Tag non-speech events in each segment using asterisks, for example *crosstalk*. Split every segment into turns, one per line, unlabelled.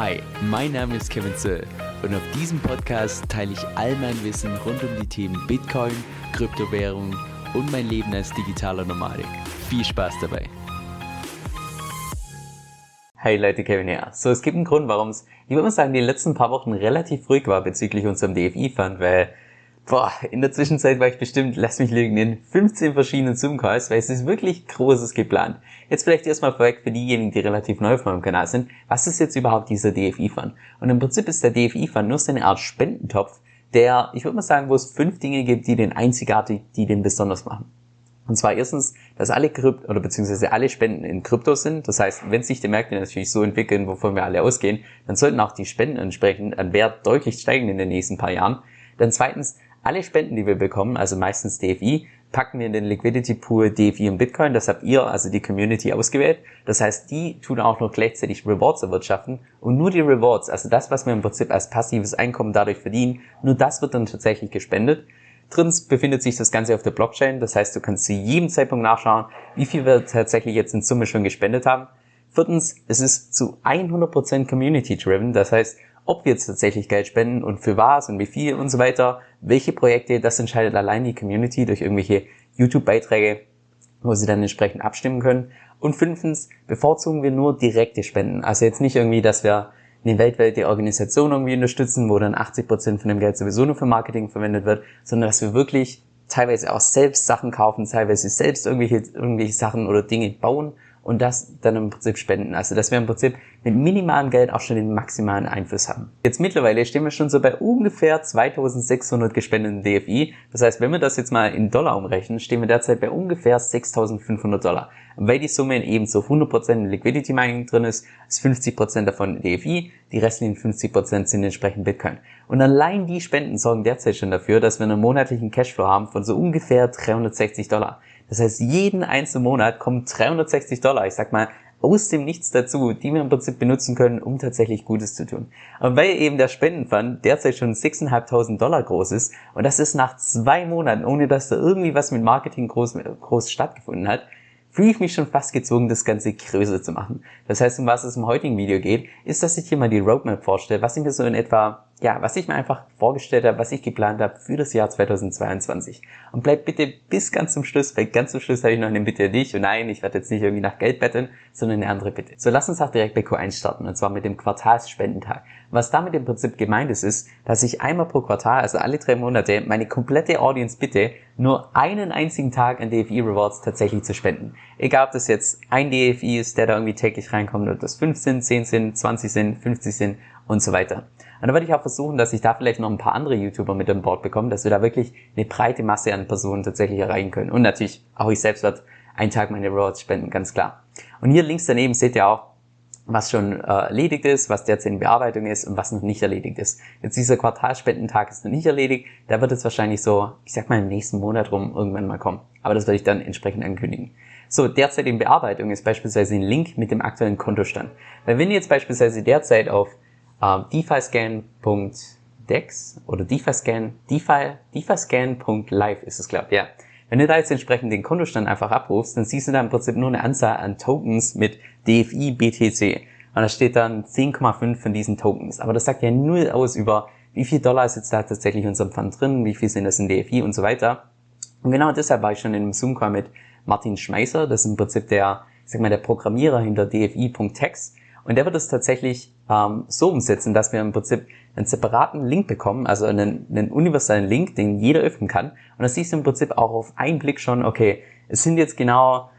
Hi, mein Name ist Kevin Zöll und auf diesem Podcast teile ich all mein Wissen rund um die Themen Bitcoin, Kryptowährung und mein Leben als digitaler Nomadik. Viel Spaß dabei!
Hey Leute, Kevin hier. So, es gibt einen Grund, warum es, ich würde mal sagen, die letzten paar Wochen relativ ruhig war bezüglich unserem DFI-Fund, weil Boah, in der Zwischenzeit war ich bestimmt, lass mich lügen, in 15 verschiedenen Zoom-Calls, weil es ist wirklich Großes geplant. Jetzt vielleicht erstmal vorweg für diejenigen, die relativ neu auf meinem Kanal sind. Was ist jetzt überhaupt dieser DFI-Fund? Und im Prinzip ist der DFI-Fund nur so eine Art Spendentopf, der, ich würde mal sagen, wo es fünf Dinge gibt, die den einzigartig, die den besonders machen. Und zwar erstens, dass alle Krypt oder beziehungsweise alle Spenden in Krypto sind. Das heißt, wenn sich die Märkte natürlich so entwickeln, wovon wir alle ausgehen, dann sollten auch die Spenden entsprechend an Wert deutlich steigen in den nächsten paar Jahren. Dann zweitens, alle Spenden, die wir bekommen, also meistens DFI, packen wir in den Liquidity Pool DFI und Bitcoin. Das habt ihr, also die Community, ausgewählt. Das heißt, die tun auch noch gleichzeitig Rewards erwirtschaften. Und nur die Rewards, also das, was wir im Prinzip als passives Einkommen dadurch verdienen, nur das wird dann tatsächlich gespendet. Drittens befindet sich das Ganze auf der Blockchain. Das heißt, du kannst zu jedem Zeitpunkt nachschauen, wie viel wir tatsächlich jetzt in Summe schon gespendet haben. Viertens, es ist zu 100% Community-driven. Das heißt, ob wir jetzt tatsächlich Geld spenden und für was und wie viel und so weiter, welche Projekte, das entscheidet allein die Community durch irgendwelche YouTube-Beiträge, wo sie dann entsprechend abstimmen können. Und fünftens, bevorzugen wir nur direkte Spenden. Also jetzt nicht irgendwie, dass wir eine weltweite Organisation irgendwie unterstützen, wo dann 80% von dem Geld sowieso nur für Marketing verwendet wird, sondern dass wir wirklich teilweise auch selbst Sachen kaufen, teilweise selbst irgendwelche, irgendwelche Sachen oder Dinge bauen und das dann im Prinzip spenden. Also dass wir im Prinzip mit minimalem Geld auch schon den maximalen Einfluss haben. Jetzt mittlerweile stehen wir schon so bei ungefähr 2600 gespendeten DFI. Das heißt, wenn wir das jetzt mal in Dollar umrechnen, stehen wir derzeit bei ungefähr 6500 Dollar. Weil die Summe eben so 100% in Liquidity Mining drin ist, ist 50% davon DFI, die restlichen 50% sind entsprechend Bitcoin. Und allein die Spenden sorgen derzeit schon dafür, dass wir einen monatlichen Cashflow haben von so ungefähr 360 Dollar. Das heißt, jeden einzelnen Monat kommen 360 Dollar, ich sag mal, aus dem Nichts dazu, die wir im Prinzip benutzen können, um tatsächlich Gutes zu tun. Und weil eben der Spendenfund derzeit schon 6.500 Dollar groß ist und das ist nach zwei Monaten, ohne dass da irgendwie was mit Marketing groß, groß stattgefunden hat, fühle ich mich schon fast gezwungen, das Ganze größer zu machen. Das heißt, um was es im heutigen Video geht, ist, dass ich hier mal die Roadmap vorstelle, was ich mir so in etwa ja, was ich mir einfach vorgestellt habe, was ich geplant habe für das Jahr 2022. Und bleib bitte bis ganz zum Schluss, weil ganz zum Schluss habe ich noch eine Bitte an dich. Und nein, ich werde jetzt nicht irgendwie nach Geld betteln, sondern eine andere Bitte. So, lass uns auch direkt bei Q1 starten, und zwar mit dem Quartalsspendentag. Was damit im Prinzip gemeint ist, ist, dass ich einmal pro Quartal, also alle drei Monate, meine komplette Audience bitte, nur einen einzigen Tag an DFI Rewards tatsächlich zu spenden. Egal, ob das jetzt ein DFI ist, der da irgendwie täglich reinkommt, ob das 5 sind, 10 sind, 20 sind, 50 sind und so weiter. Und da würde ich auch versuchen, dass ich da vielleicht noch ein paar andere YouTuber mit an Bord bekomme, dass wir da wirklich eine breite Masse an Personen tatsächlich erreichen können. Und natürlich auch ich selbst werde einen Tag meine Rewards spenden, ganz klar. Und hier links daneben seht ihr auch, was schon äh, erledigt ist, was derzeit in Bearbeitung ist und was noch nicht erledigt ist. Jetzt dieser Quartalspendentag ist noch nicht erledigt, da wird es wahrscheinlich so, ich sag mal im nächsten Monat rum irgendwann mal kommen. Aber das werde ich dann entsprechend ankündigen. So, derzeit in Bearbeitung ist beispielsweise ein Link mit dem aktuellen Kontostand. Weil wenn ihr jetzt beispielsweise derzeit auf äh, defiscan.dex oder defiscan, defi, defiscan.live ist es, glaube ich, ja. Wenn du da jetzt entsprechend den Kontostand einfach abrufst, dann siehst du da im Prinzip nur eine Anzahl an Tokens mit DFI BTC. Und da steht dann 10,5 von diesen Tokens. Aber das sagt ja null aus über, wie viel Dollar ist jetzt da tatsächlich in unserem Fund drin, wie viel sind das in DFI und so weiter. Und genau deshalb war ich schon in einem Zoom-Call mit Martin Schmeißer, das ist im Prinzip der, ich sag mal, der Programmierer hinter DFI.text. Und der wird es tatsächlich ähm, so umsetzen, dass wir im Prinzip einen separaten Link bekommen, also einen, einen universellen Link, den jeder öffnen kann. Und das siehst du im Prinzip auch auf einen Blick schon, okay, es sind jetzt genau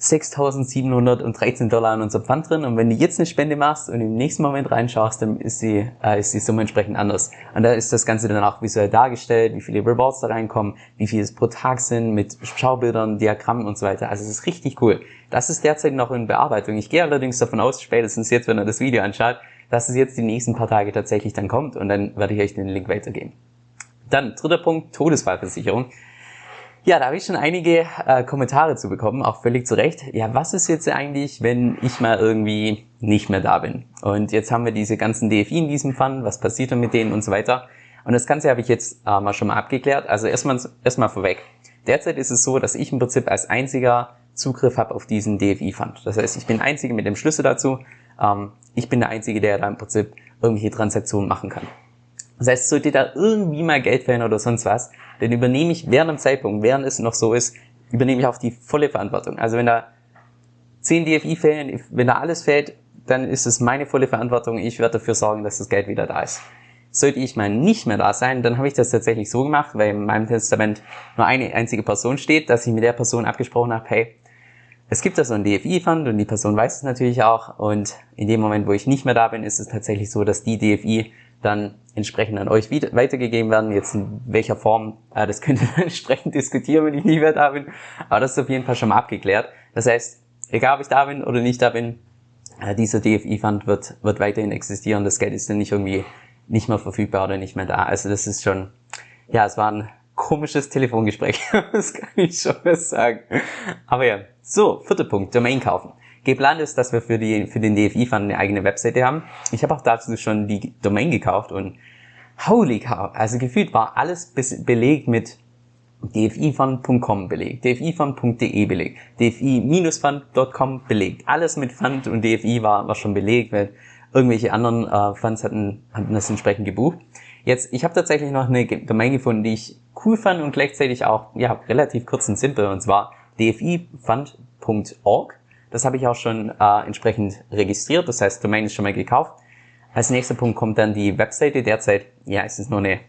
6.713 Dollar in unserem Pfand drin und wenn du jetzt eine Spende machst und im nächsten Moment reinschaust, dann ist die, äh, ist die Summe entsprechend anders. Und da ist das Ganze dann auch visuell dargestellt, wie viele Rewards da reinkommen, wie viele es pro Tag sind, mit Schaubildern, Diagrammen und so weiter. Also es ist richtig cool. Das ist derzeit noch in Bearbeitung. Ich gehe allerdings davon aus, spätestens jetzt, wenn er das Video anschaut, dass es jetzt die nächsten paar Tage tatsächlich dann kommt und dann werde ich euch den Link weitergeben. Dann dritter Punkt, Todesfallversicherung. Ja, da habe ich schon einige äh, Kommentare zu bekommen, auch völlig zu Recht. Ja, was ist jetzt eigentlich, wenn ich mal irgendwie nicht mehr da bin? Und jetzt haben wir diese ganzen DFI in diesem Fund, was passiert dann mit denen und so weiter. Und das Ganze habe ich jetzt äh, mal schon mal abgeklärt. Also erstmal, erstmal vorweg. Derzeit ist es so, dass ich im Prinzip als einziger Zugriff habe auf diesen DFI-Fund. Das heißt, ich bin Einzige mit dem Schlüssel dazu. Ähm, ich bin der Einzige, der da im Prinzip irgendwelche Transaktionen machen kann. Das heißt, sollte da irgendwie mal Geld fehlen oder sonst was, dann übernehme ich während dem Zeitpunkt, während es noch so ist, übernehme ich auch die volle Verantwortung. Also wenn da 10 DFI fehlen, wenn da alles fehlt, dann ist es meine volle Verantwortung. Ich werde dafür sorgen, dass das Geld wieder da ist. Sollte ich mal nicht mehr da sein, dann habe ich das tatsächlich so gemacht, weil in meinem Testament nur eine einzige Person steht, dass ich mit der Person abgesprochen habe, hey, es gibt da so einen DFI-Fund und die Person weiß es natürlich auch. Und in dem Moment, wo ich nicht mehr da bin, ist es tatsächlich so, dass die DFI dann entsprechend an euch weitergegeben werden. Jetzt in welcher Form, äh, das könnt ihr *laughs* entsprechend diskutieren, wenn ich nicht mehr da bin. Aber das ist auf jeden Fall schon mal abgeklärt. Das heißt, egal ob ich da bin oder nicht da bin, äh, dieser DFI-Fund wird, wird weiterhin existieren. Das Geld ist dann nicht irgendwie nicht mehr verfügbar oder nicht mehr da. Also das ist schon, ja, es war ein komisches Telefongespräch. *laughs* das kann ich schon mal sagen. Aber ja, so, vierter Punkt, Domain kaufen. Geplant ist, dass wir für, die, für den DFI-Fund eine eigene Webseite haben. Ich habe auch dazu schon die Domain gekauft und holy cow, also gefühlt war alles belegt mit dfifund.com belegt, dfifund.de belegt, dfi-fund.com belegt. Alles mit Fund und DFI war, war schon belegt, weil irgendwelche anderen äh, Funds hatten, hatten das entsprechend gebucht. Jetzt, ich habe tatsächlich noch eine Domain gefunden, die ich cool fand und gleichzeitig auch ja, relativ kurz und simpel, und zwar dfifund.org. Das habe ich auch schon äh, entsprechend registriert, das heißt, Domain ist schon mal gekauft. Als nächster Punkt kommt dann die Webseite. Derzeit, ja, es ist nur eine,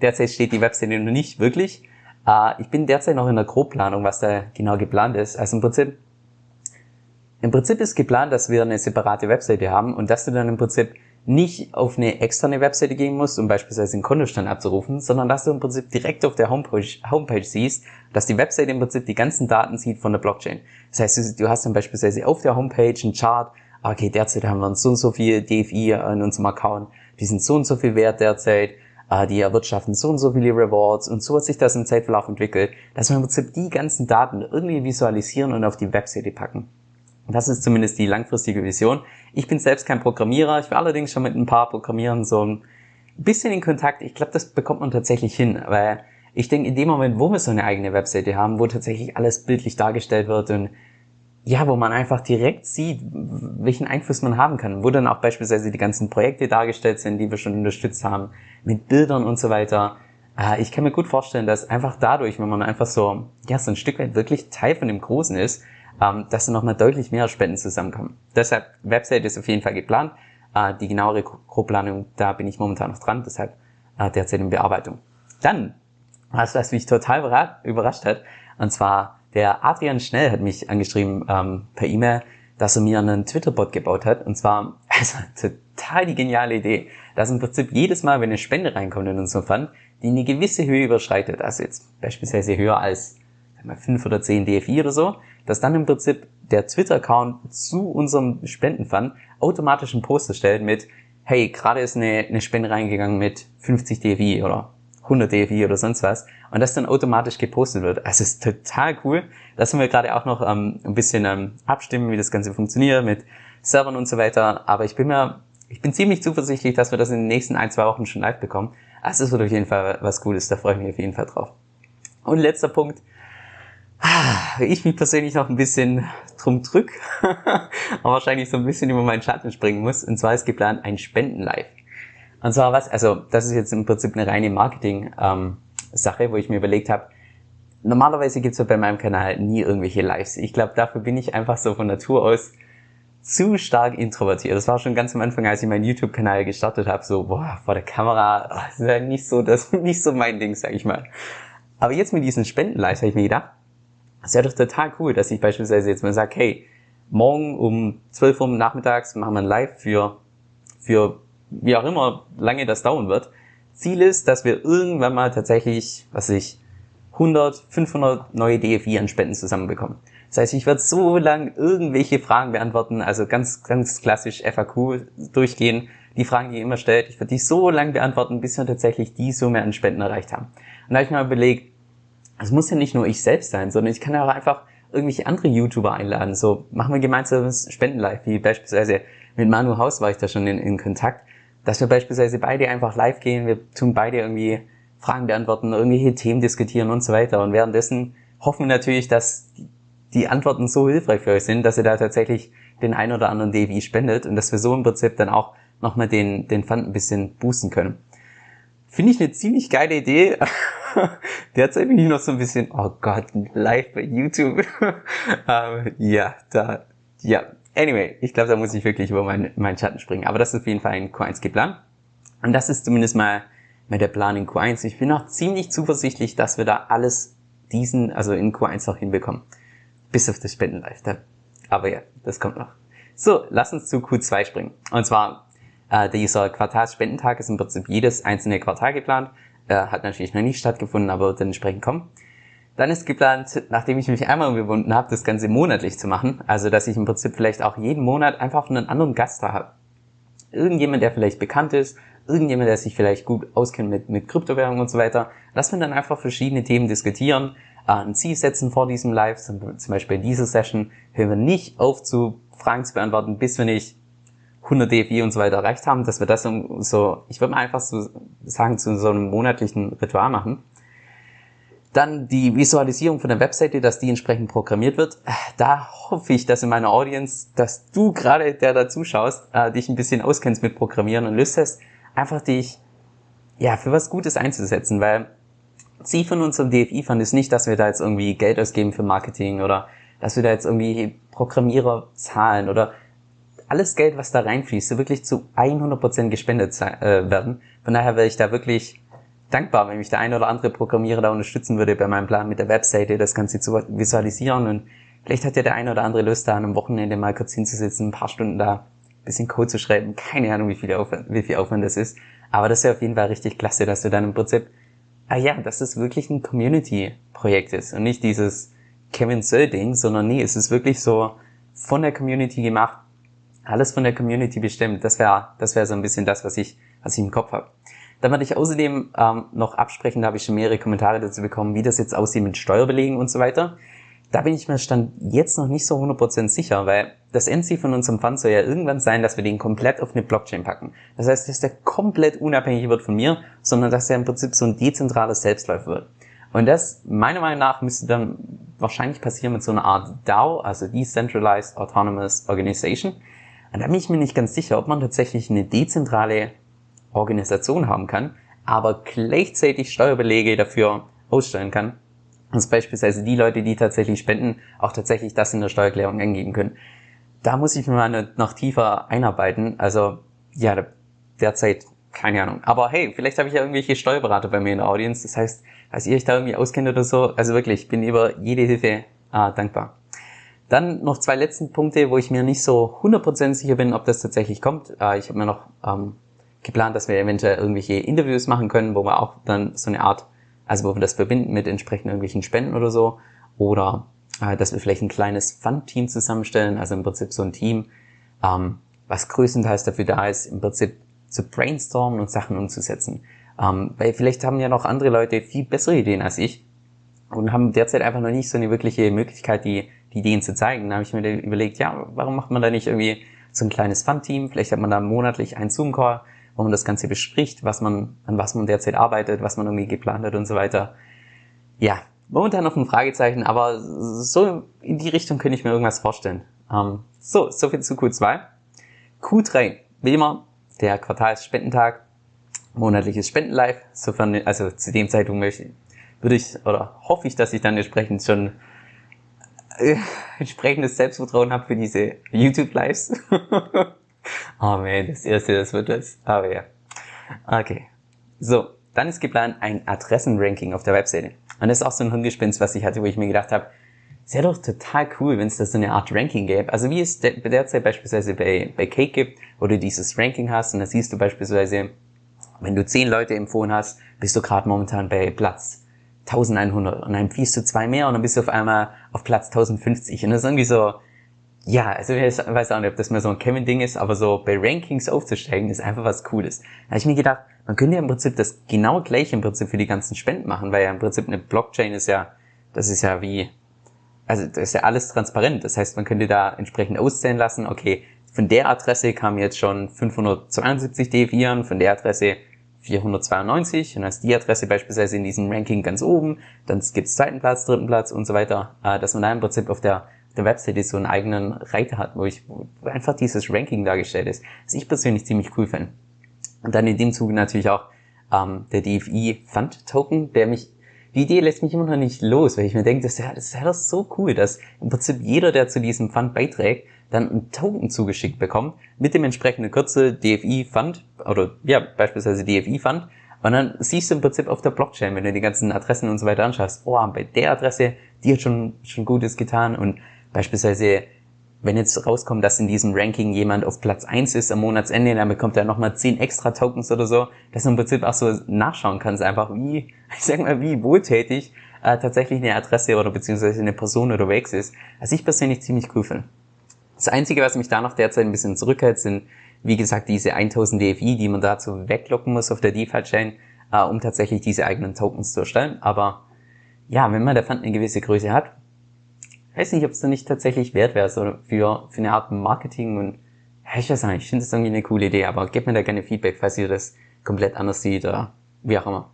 derzeit steht die Webseite noch nicht wirklich. Äh, ich bin derzeit noch in der Grobplanung, was da genau geplant ist. Also im Prinzip, im Prinzip ist geplant, dass wir eine separate Webseite haben und dass du dann im Prinzip nicht auf eine externe Webseite gehen musst, um beispielsweise einen Kontostand abzurufen, sondern dass du im Prinzip direkt auf der Homepage, Homepage siehst, dass die Webseite im Prinzip die ganzen Daten sieht von der Blockchain. Das heißt, du hast dann beispielsweise auf der Homepage einen Chart, okay, derzeit haben wir so und so viel DFI in unserem Account, die sind so und so viel wert derzeit, äh, die erwirtschaften so und so viele Rewards und so hat sich das im Zeitverlauf entwickelt, dass wir im Prinzip die ganzen Daten irgendwie visualisieren und auf die Webseite packen. Das ist zumindest die langfristige Vision. Ich bin selbst kein Programmierer, ich war allerdings schon mit ein paar Programmierern so ein bisschen in Kontakt. Ich glaube, das bekommt man tatsächlich hin, weil ich denke, in dem Moment, wo wir so eine eigene Webseite haben, wo tatsächlich alles bildlich dargestellt wird und ja, wo man einfach direkt sieht, welchen Einfluss man haben kann, wo dann auch beispielsweise die ganzen Projekte dargestellt sind, die wir schon unterstützt haben, mit Bildern und so weiter. Äh, ich kann mir gut vorstellen, dass einfach dadurch, wenn man einfach so, ja, so ein Stück weit wirklich Teil von dem Großen ist, ähm, dass da nochmal deutlich mehr Spenden zusammenkommen. Deshalb, Website ist auf jeden Fall geplant. Äh, die genauere Grobplanung, da bin ich momentan noch dran, deshalb äh, derzeit in Bearbeitung. Dann, was, was mich total überrascht hat, und zwar der Adrian Schnell hat mich angeschrieben ähm, per E-Mail, dass er mir einen Twitter-Bot gebaut hat. Und zwar, *laughs* also total die geniale Idee, dass im Prinzip jedes Mal, wenn eine Spende reinkommt in unseren Fund, die eine gewisse Höhe überschreitet, also jetzt beispielsweise höher als mal, 5 oder 10 DFI oder so, dass dann im Prinzip der Twitter-Account zu unserem Spendenfund automatisch einen Post erstellt mit, hey, gerade ist eine, eine Spende reingegangen mit 50 DFI oder 100 DFI oder sonst was und das dann automatisch gepostet wird. Also ist total cool. Da sind wir gerade auch noch ähm, ein bisschen ähm, abstimmen, wie das Ganze funktioniert mit Servern und so weiter. Aber ich bin mir, ich bin ziemlich zuversichtlich, dass wir das in den nächsten ein, zwei Wochen schon live bekommen. Also es wird auf jeden Fall was Cooles. Da freue ich mich auf jeden Fall drauf. Und letzter Punkt. Ah, ich mich persönlich noch ein bisschen drum drück, *laughs* aber wahrscheinlich so ein bisschen über meinen Schatten springen muss. Und zwar ist geplant ein Spenden-Live. Und zwar was, also das ist jetzt im Prinzip eine reine Marketing-Sache, ähm, wo ich mir überlegt habe, normalerweise gibt's ja bei meinem Kanal nie irgendwelche Lives. Ich glaube, dafür bin ich einfach so von Natur aus zu stark introvertiert. Das war schon ganz am Anfang, als ich meinen YouTube-Kanal gestartet habe, so, boah, vor der Kamera, das ist ja nicht so, das *laughs* nicht so mein Ding, sag ich mal. Aber jetzt mit diesen Spenden-Lives habe ich mir gedacht, das wäre doch total cool, dass ich beispielsweise jetzt mal sage, hey, morgen um 12 Uhr nachmittags machen wir ein Live für, für wie auch immer lange das dauern wird. Ziel ist, dass wir irgendwann mal tatsächlich, was ich, 100, 500 neue DFI an Spenden zusammenbekommen. Das heißt, ich werde so lang irgendwelche Fragen beantworten, also ganz, ganz klassisch FAQ durchgehen, die Fragen, die ihr immer stellt. Ich werde die so lang beantworten, bis wir tatsächlich die Summe an Spenden erreicht haben. Und da habe ich mir überlegt, es muss ja nicht nur ich selbst sein, sondern ich kann ja auch einfach irgendwelche andere YouTuber einladen. So, machen wir gemeinsames Spendenlive, wie beispielsweise mit Manu Haus war ich da schon in, in Kontakt dass wir beispielsweise beide einfach live gehen, wir tun beide irgendwie Fragen beantworten, irgendwelche Themen diskutieren und so weiter. Und währenddessen hoffen wir natürlich, dass die Antworten so hilfreich für euch sind, dass ihr da tatsächlich den ein oder anderen DFI spendet und dass wir so im Prinzip dann auch nochmal den, den Fund ein bisschen boosten können. Finde ich eine ziemlich geile Idee. *laughs* Derzeit bin ich noch so ein bisschen, oh Gott, live bei YouTube. *laughs* ähm, ja, da, ja. Anyway, ich glaube, da muss ich wirklich über meinen, meinen Schatten springen. Aber das ist auf jeden Fall ein Q1 geplant. Und das ist zumindest mal, mal der Plan in Q1. Ich bin auch ziemlich zuversichtlich, dass wir da alles diesen, also in Q1 auch hinbekommen. Bis auf das Spendenlive. Aber ja, das kommt noch. So, lass uns zu Q2 springen. Und zwar, äh, dieser Quartalsspendentag ist im Prinzip jedes einzelne Quartal geplant. Äh, hat natürlich noch nicht stattgefunden, aber wird dann entsprechend kommen. Dann ist geplant, nachdem ich mich einmal umgewunden habe, das Ganze monatlich zu machen. Also, dass ich im Prinzip vielleicht auch jeden Monat einfach einen anderen Gast da habe. Irgendjemand, der vielleicht bekannt ist, irgendjemand, der sich vielleicht gut auskennt mit, mit Kryptowährungen und so weiter. Lass wir dann einfach verschiedene Themen diskutieren, äh, ein Ziel setzen vor diesem Live. Zum Beispiel in dieser Session hören wir nicht auf zu Fragen zu beantworten, bis wir nicht 100 DFI und so weiter erreicht haben, dass wir das so, ich würde mal einfach so sagen, zu so einem monatlichen Ritual machen. Dann die Visualisierung von der Webseite, dass die entsprechend programmiert wird. Da hoffe ich, dass in meiner Audience, dass du gerade, der da zuschaust, äh, dich ein bisschen auskennst mit Programmieren und Lust hast, einfach dich ja für was Gutes einzusetzen, weil Ziel von unserem DFI-Fund ist nicht, dass wir da jetzt irgendwie Geld ausgeben für Marketing oder dass wir da jetzt irgendwie Programmierer zahlen oder alles Geld, was da reinfließt, so wirklich zu 100% gespendet äh, werden. Von daher wäre ich da wirklich dankbar, wenn mich der ein oder andere Programmierer da unterstützen würde bei meinem Plan mit der Webseite, das Ganze zu visualisieren und vielleicht hat ja der ein oder andere Lust da an einem Wochenende mal kurz hinzusitzen, ein paar Stunden da ein bisschen Code zu schreiben. Keine Ahnung, wie viel Aufwand, wie viel Aufwand das ist. Aber das ist auf jeden Fall richtig klasse, dass du dann im Prinzip, ah ja, dass es wirklich ein Community-Projekt ist und nicht dieses Kevin Söll-Ding, sondern nee, es ist wirklich so von der Community gemacht, alles von der Community bestimmt. Das wäre das wäre so ein bisschen das, was ich, was ich im Kopf habe. Dann werde ich außerdem ähm, noch absprechen, da habe ich schon mehrere Kommentare dazu bekommen, wie das jetzt aussieht mit Steuerbelegen und so weiter. Da bin ich mir stand jetzt noch nicht so 100% sicher, weil das Endziel von unserem Fund soll ja irgendwann sein, dass wir den komplett auf eine Blockchain packen. Das heißt, dass der komplett unabhängig wird von mir, sondern dass er im Prinzip so ein dezentrales Selbstläufer wird. Und das, meiner Meinung nach, müsste dann wahrscheinlich passieren mit so einer Art DAO, also Decentralized Autonomous Organization. Und da bin ich mir nicht ganz sicher, ob man tatsächlich eine dezentrale Organisation haben kann, aber gleichzeitig Steuerbelege dafür ausstellen kann. Also beispielsweise die Leute, die tatsächlich spenden, auch tatsächlich das in der Steuererklärung angeben können. Da muss ich mir mal noch tiefer einarbeiten. Also ja, derzeit keine Ahnung. Aber hey, vielleicht habe ich ja irgendwelche Steuerberater bei mir in der Audience. Das heißt, als ihr euch da irgendwie auskennt oder so, also wirklich, ich bin über jede Hilfe äh, dankbar. Dann noch zwei letzten Punkte, wo ich mir nicht so 100% sicher bin, ob das tatsächlich kommt. Äh, ich habe mir noch ähm, geplant, dass wir eventuell irgendwelche Interviews machen können, wo wir auch dann so eine Art, also wo wir das verbinden mit entsprechenden irgendwelchen Spenden oder so. Oder äh, dass wir vielleicht ein kleines Fund-Team zusammenstellen, also im Prinzip so ein Team, ähm, was größtenteils dafür da ist, im Prinzip zu brainstormen und Sachen umzusetzen. Ähm, weil vielleicht haben ja noch andere Leute viel bessere Ideen als ich und haben derzeit einfach noch nicht so eine wirkliche Möglichkeit, die die Ideen zu zeigen. Da habe ich mir überlegt, ja, warum macht man da nicht irgendwie so ein kleines Fun-Team? Vielleicht hat man da monatlich einen Zoom-Call, wo man das Ganze bespricht, was man, an was man derzeit arbeitet, was man irgendwie geplant hat und so weiter. Ja, momentan noch ein Fragezeichen, aber so in die Richtung könnte ich mir irgendwas vorstellen. Ähm, so, soviel zu Q2. Q3, wie immer, der Quartalsspendentag, monatliches Spendenlive, sofern, also zu dem Zeitpunkt möchte, würde ich, oder hoffe ich, dass ich dann entsprechend schon äh, *laughs* entsprechendes Selbstvertrauen habe für diese YouTube-Lives. *laughs* oh man, das erste, das wird das. Aber ja. Okay. So, dann ist geplant ein Adressenranking auf der Webseite. Und das ist auch so ein Hundgespinst, was ich hatte, wo ich mir gedacht habe, es wäre doch total cool, wenn es da so eine Art Ranking gäbe. Also wie es derzeit beispielsweise bei, bei Cake gibt, wo du dieses Ranking hast und da siehst du beispielsweise, wenn du zehn Leute empfohlen hast, bist du gerade momentan bei Platz 1100 und dann fließt du zwei mehr und dann bist du auf einmal auf Platz 1050 und das ist irgendwie so, ja, also ich weiß auch nicht, ob das mehr so ein Kevin-Ding ist, aber so bei Rankings aufzusteigen ist einfach was Cooles. Da habe ich mir gedacht, man könnte ja im Prinzip das genau gleiche im Prinzip für die ganzen Spenden machen, weil ja im Prinzip eine Blockchain ist ja, das ist ja wie, also das ist ja alles transparent. Das heißt, man könnte da entsprechend auszählen lassen, okay, von der Adresse kam jetzt schon 572 D4, von der Adresse 492 und ist die Adresse beispielsweise in diesem Ranking ganz oben, dann gibt's zweiten Platz, dritten Platz und so weiter, äh, dass man da im Prinzip auf der der Webseite so einen eigenen Reiter hat, wo ich wo einfach dieses Ranking dargestellt ist, was ich persönlich ziemlich cool finde. Und dann in dem Zuge natürlich auch ähm, der DFI Fund Token, der mich die Idee lässt mich immer noch nicht los, weil ich mir denke, das wäre das wär doch so cool, dass im Prinzip jeder, der zu diesem Fund beiträgt, dann einen Token zugeschickt bekommt mit dem entsprechenden Kürzel DFI Fund oder ja, beispielsweise DFI Fund. Und dann siehst du im Prinzip auf der Blockchain, wenn du die ganzen Adressen und so weiter anschaust, oh, bei der Adresse, die hat schon, schon Gutes getan und beispielsweise wenn jetzt rauskommt, dass in diesem Ranking jemand auf Platz eins ist am Monatsende, dann bekommt er nochmal zehn extra Tokens oder so, dass du im Prinzip auch so nachschauen kannst, einfach wie, *laughs* ich sag mal, wie wohltätig äh, tatsächlich eine Adresse oder beziehungsweise eine Person unterwegs ist, was ich persönlich ziemlich cool finde. Das Einzige, was mich da noch derzeit ein bisschen zurückhält, sind, wie gesagt, diese 1000 DFI, die man dazu weglocken muss auf der DeFi-Chain, äh, um tatsächlich diese eigenen Tokens zu erstellen. Aber ja, wenn man der Fund eine gewisse Größe hat, weiß nicht, ob es da nicht tatsächlich wert wäre, so für, für eine Art Marketing und ja, ich weiß nicht, ich finde das irgendwie eine coole Idee, aber gebt mir da gerne Feedback, falls ihr das komplett anders seht oder wie auch immer.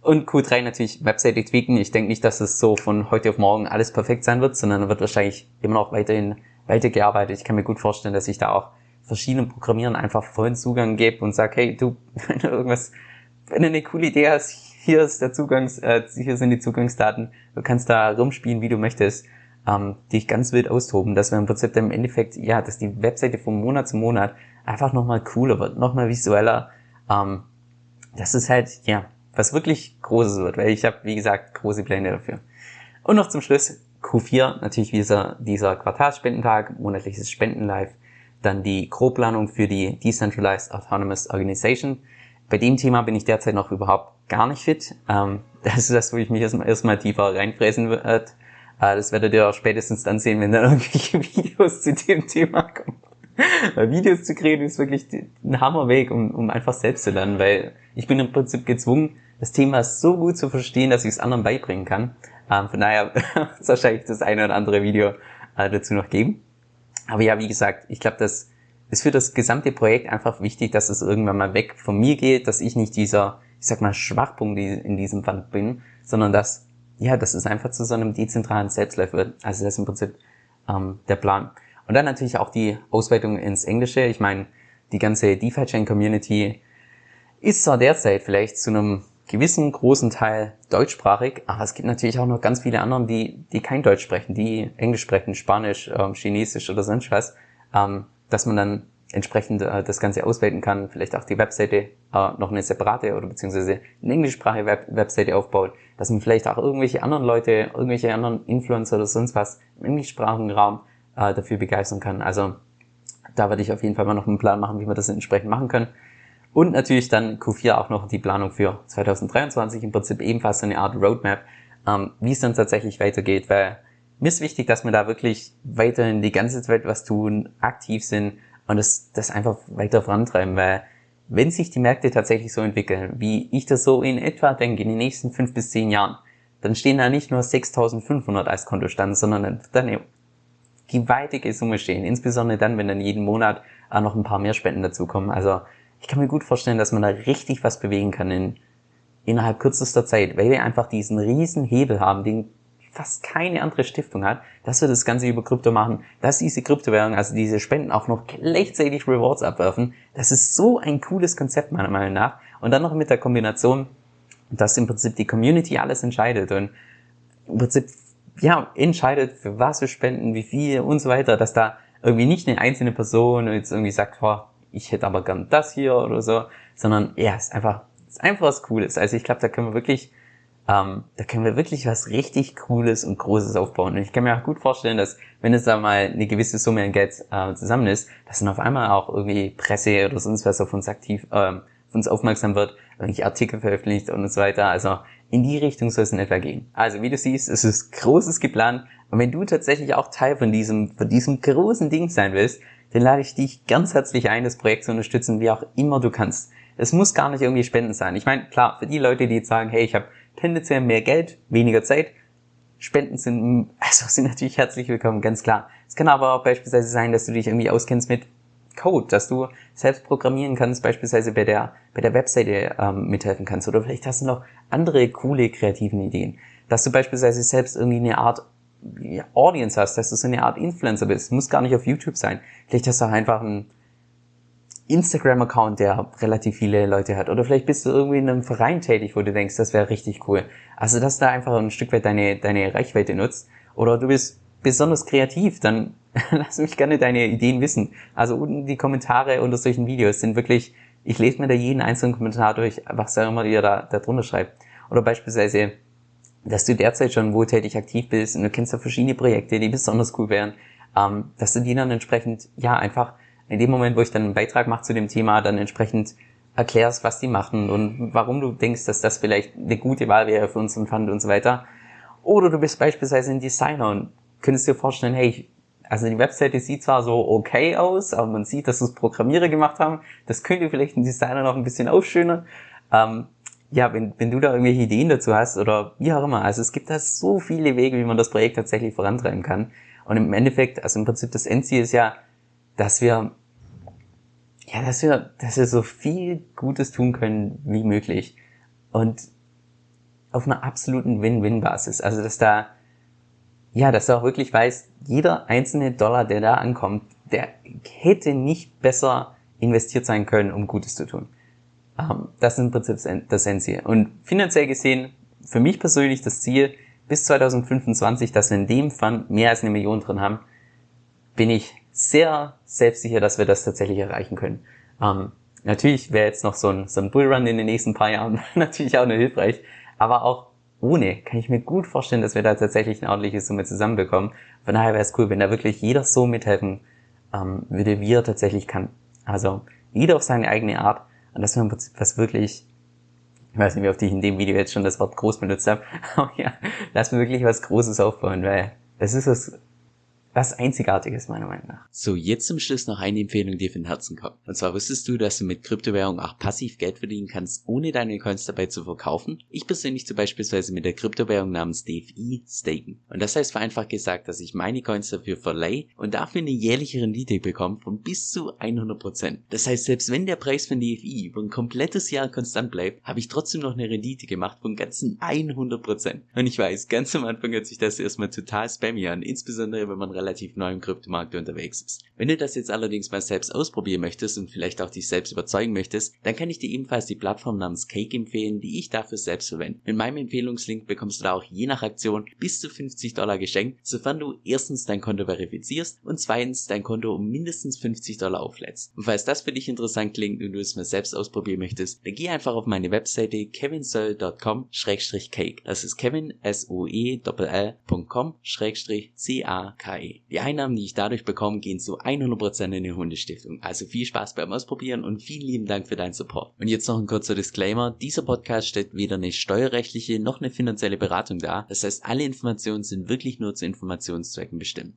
Und Q3 natürlich Webseite tweaken. Ich denke nicht, dass es so von heute auf morgen alles perfekt sein wird, sondern wird wahrscheinlich immer noch weiterhin weitergearbeitet. Ich kann mir gut vorstellen, dass ich da auch verschiedenen Programmieren einfach vollen Zugang gebe und sage, hey, du, *laughs* wenn du irgendwas, wenn du eine coole Idee hast, hier ist der Zugangs, äh, hier sind die Zugangsdaten, du kannst da rumspielen, wie du möchtest ähm, dich ganz wild austoben, dass wir im Prinzip im Endeffekt, ja, dass die Webseite von Monat zu Monat einfach nochmal cooler wird, nochmal visueller. Ähm, das ist halt, ja, was wirklich Großes wird, weil ich habe, wie gesagt, große Pläne dafür. Und noch zum Schluss Q4, natürlich dieser, dieser Quartalsspendentag, monatliches Spendenlive, dann die Grobplanung für die Decentralized Autonomous Organization. Bei dem Thema bin ich derzeit noch überhaupt gar nicht fit. Ähm, *laughs* das ist das, wo ich mich erstmal, erstmal tiefer reinfräsen wird Ah, das werdet ihr auch spätestens dann sehen, wenn dann *laughs* irgendwelche Videos zu dem Thema kommen. Videos zu kreieren ist wirklich ein Hammerweg, um, um einfach selbst zu lernen, weil ich bin im Prinzip gezwungen, das Thema so gut zu verstehen, dass ich es anderen beibringen kann. Ähm, von daher *laughs* wird es wahrscheinlich das eine oder andere Video äh, dazu noch geben. Aber ja, wie gesagt, ich glaube, das ist für das gesamte Projekt einfach wichtig, dass es irgendwann mal weg von mir geht, dass ich nicht dieser, ich sag mal, Schwachpunkt in diesem Band bin, sondern dass ja, dass es einfach zu so einem dezentralen Selbstlauf wird. Also das ist im Prinzip ähm, der Plan. Und dann natürlich auch die Ausweitung ins Englische. Ich meine, die ganze DeFi-Chain-Community ist zwar derzeit vielleicht zu einem gewissen großen Teil deutschsprachig, aber es gibt natürlich auch noch ganz viele anderen, die, die kein Deutsch sprechen, die Englisch sprechen, Spanisch, ähm, Chinesisch oder sonst was, ähm, dass man dann entsprechend äh, das Ganze auswählen kann, vielleicht auch die Webseite äh, noch eine separate oder beziehungsweise eine englischsprachige Web Webseite aufbaut, dass man vielleicht auch irgendwelche anderen Leute, irgendwelche anderen Influencer oder sonst was im englischsprachigen Raum äh, dafür begeistern kann. Also da werde ich auf jeden Fall mal noch einen Plan machen, wie wir das entsprechend machen können. Und natürlich dann Q4 auch noch die Planung für 2023, im Prinzip ebenfalls so eine Art Roadmap, ähm, wie es dann tatsächlich weitergeht, weil mir ist wichtig, dass wir da wirklich weiterhin die ganze Zeit was tun, aktiv sind und das, das einfach weiter vorantreiben, weil wenn sich die Märkte tatsächlich so entwickeln, wie ich das so in etwa denke, in den nächsten fünf bis zehn Jahren, dann stehen da nicht nur 6.500 als Kontostand, sondern dann wird eine gewaltige Summe stehen. Insbesondere dann, wenn dann jeden Monat auch noch ein paar mehr Spenden dazukommen. Also ich kann mir gut vorstellen, dass man da richtig was bewegen kann in, innerhalb kürzester Zeit, weil wir einfach diesen riesen Hebel haben, den fast keine andere Stiftung hat, dass wir das Ganze über Krypto machen, dass diese Kryptowährungen, also diese Spenden auch noch gleichzeitig Rewards abwerfen. Das ist so ein cooles Konzept meiner Meinung nach. Und dann noch mit der Kombination, dass im Prinzip die Community alles entscheidet und im Prinzip, ja, entscheidet, für was wir spenden, wie viel und so weiter, dass da irgendwie nicht eine einzelne Person jetzt irgendwie sagt, oh, ich hätte aber gern das hier oder so, sondern ja, es ist einfach, es ist einfach was Cooles. Also ich glaube, da können wir wirklich ähm, da können wir wirklich was richtig Cooles und Großes aufbauen. Und ich kann mir auch gut vorstellen, dass wenn es da mal eine gewisse Summe an Geld äh, zusammen ist, dass dann auf einmal auch irgendwie Presse oder sonst was auf uns aktiv, ähm, auf uns aufmerksam wird, irgendwelche Artikel veröffentlicht und so weiter. Also in die Richtung soll es in etwa gehen. Also wie du siehst, es ist Großes geplant. Und wenn du tatsächlich auch Teil von diesem, von diesem großen Ding sein willst, dann lade ich dich ganz herzlich ein, das Projekt zu unterstützen, wie auch immer du kannst. Es muss gar nicht irgendwie Spenden sein. Ich meine, klar, für die Leute, die jetzt sagen, hey, ich habe tendenziell mehr Geld, weniger Zeit. Spenden sind, also sind natürlich herzlich willkommen, ganz klar. Es kann aber auch beispielsweise sein, dass du dich irgendwie auskennst mit Code, dass du selbst programmieren kannst, beispielsweise bei der, bei der Webseite ähm, mithelfen kannst. Oder vielleicht hast du noch andere coole kreativen Ideen. Dass du beispielsweise selbst irgendwie eine Art Audience hast, dass du so eine Art Influencer bist. Muss gar nicht auf YouTube sein. Vielleicht hast du einfach einen Instagram-Account, der relativ viele Leute hat. Oder vielleicht bist du irgendwie in einem Verein tätig, wo du denkst, das wäre richtig cool. Also, dass du einfach ein Stück weit deine, deine Reichweite nutzt. Oder du bist besonders kreativ, dann *laughs* lass mich gerne deine Ideen wissen. Also unten die Kommentare unter solchen Videos sind wirklich, ich lese mir da jeden einzelnen Kommentar durch, was auch immer ihr da, da drunter schreibt. Oder beispielsweise, dass du derzeit schon wohltätig aktiv bist und du kennst ja verschiedene Projekte, die besonders cool wären, ähm, dass du die dann entsprechend, ja, einfach in dem Moment, wo ich dann einen Beitrag mache zu dem Thema, dann entsprechend erklärst, was die machen und warum du denkst, dass das vielleicht eine gute Wahl wäre für unseren Fund und so weiter. Oder du bist beispielsweise ein Designer und könntest dir vorstellen, hey, also die Webseite sieht zwar so okay aus, aber man sieht, dass es Programmierer gemacht haben. Das könnte vielleicht ein Designer noch ein bisschen aufschönern. Ähm, ja, wenn, wenn du da irgendwelche Ideen dazu hast oder wie auch immer. Also es gibt da so viele Wege, wie man das Projekt tatsächlich vorantreiben kann. Und im Endeffekt, also im Prinzip das Endziel ist ja, dass wir, ja, dass wir, dass wir so viel Gutes tun können wie möglich. Und auf einer absoluten Win-Win-Basis. Also, dass da, ja, dass du auch wirklich weißt, jeder einzelne Dollar, der da ankommt, der hätte nicht besser investiert sein können, um Gutes zu tun. Ähm, das ist im Prinzip das Endziel. Und finanziell gesehen, für mich persönlich das Ziel, bis 2025, dass wir in dem Fund mehr als eine Million drin haben, bin ich sehr selbstsicher, dass wir das tatsächlich erreichen können. Ähm, natürlich wäre jetzt noch so ein, so ein Bullrun in den nächsten paar Jahren *laughs* natürlich auch nur hilfreich, aber auch ohne kann ich mir gut vorstellen, dass wir da tatsächlich eine ordentliche Summe zusammenbekommen. Von daher wäre es cool, wenn da wirklich jeder so mithelfen ähm, würde, wie er tatsächlich kann. Also jeder auf seine eigene Art und dass wir im Prinzip was wirklich ich weiß nicht, wie oft ich in dem Video jetzt schon das Wort groß benutzt habe, *laughs* aber ja, lass mir wirklich was Großes aufbauen, weil das ist was was Einzigartiges, meiner Meinung nach.
So, jetzt zum Schluss noch eine Empfehlung, die von Herzen kommt. Und zwar wusstest du, dass du mit Kryptowährung auch passiv Geld verdienen kannst, ohne deine Coins dabei zu verkaufen? Ich persönlich zum beispielsweise mit der Kryptowährung namens DFI staken. Und das heißt vereinfacht gesagt, dass ich meine Coins dafür verleihe und dafür eine jährliche Rendite bekomme von bis zu 100%. Das heißt, selbst wenn der Preis von DFI über ein komplettes Jahr konstant bleibt, habe ich trotzdem noch eine Rendite gemacht von ganzen 100%. Und ich weiß, ganz am Anfang hört sich das erstmal total spammy an, insbesondere wenn man relativ neu im Kryptomarkt unterwegs ist. Wenn du das jetzt allerdings mal selbst ausprobieren möchtest und vielleicht auch dich selbst überzeugen möchtest, dann kann ich dir ebenfalls die Plattform namens Cake empfehlen, die ich dafür selbst verwende. Mit meinem Empfehlungslink bekommst du da auch je nach Aktion bis zu 50 Dollar geschenkt, sofern du erstens dein Konto verifizierst und zweitens dein Konto um mindestens 50 Dollar auflädst. Und falls das für dich interessant klingt und du es mal selbst ausprobieren möchtest, dann geh einfach auf meine Webseite kevinsoe.com-cake. Das ist kevin s o e l c a k e die Einnahmen, die ich dadurch bekomme, gehen zu 100% in die Hundestiftung. Also viel Spaß beim Ausprobieren und vielen lieben Dank für deinen Support. Und jetzt noch ein kurzer Disclaimer. Dieser Podcast stellt weder eine steuerrechtliche noch eine finanzielle Beratung dar. Das heißt, alle Informationen sind wirklich nur zu Informationszwecken bestimmt.